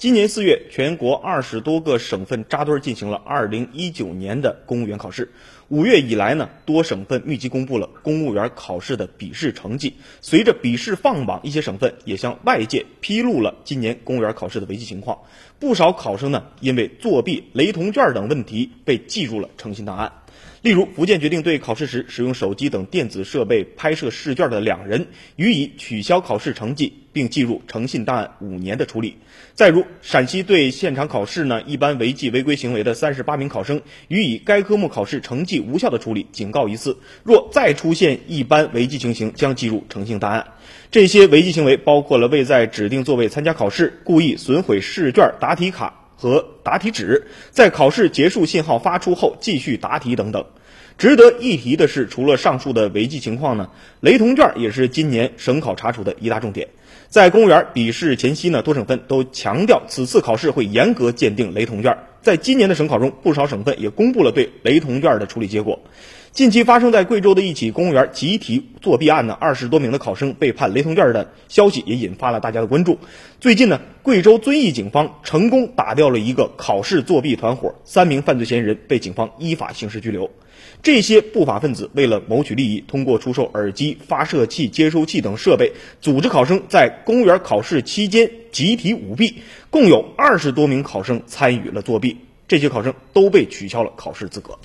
今年四月，全国二十多个省份扎堆进行了二零一九年的公务员考试。五月以来呢，多省份密集公布了公务员考试的笔试成绩。随着笔试放榜，一些省份也向外界披露了今年公务员考试的违纪情况。不少考生呢，因为作弊、雷同卷等问题被记入了诚信档案。例如，福建决定对考试时使用手机等电子设备拍摄试卷的两人予以取消考试成绩，并记入诚信档案五年的处理。再如，陕西对现场考试呢一般违纪违规行为的三十八名考生予以该科目考试成绩无效的处理，警告一次。若再出现一般违纪情形，将记入诚信档案。这些违纪行为包括了未在指定座位参加考试、故意损毁试卷、答题卡。和答题纸在考试结束信号发出后继续答题等等。值得一提的是，除了上述的违纪情况呢，雷同卷也是今年省考查处的一大重点。在公务员笔试前夕呢，多省份都强调此次考试会严格鉴定雷同卷。在今年的省考中，不少省份也公布了对雷同卷的处理结果。近期发生在贵州的一起公务员集体作弊案呢，二十多名的考生被判雷同卷的消息也引发了大家的关注。最近呢，贵州遵义警方成功打掉了一个考试作弊团伙，三名犯罪嫌疑人被警方依法刑事拘留。这些不法分子为了谋取利益，通过出售耳机、发射器、接收器等设备，组织考生在公务员考试期间集体舞弊，共有二十多名考生参与了作弊，这些考生都被取消了考试资格。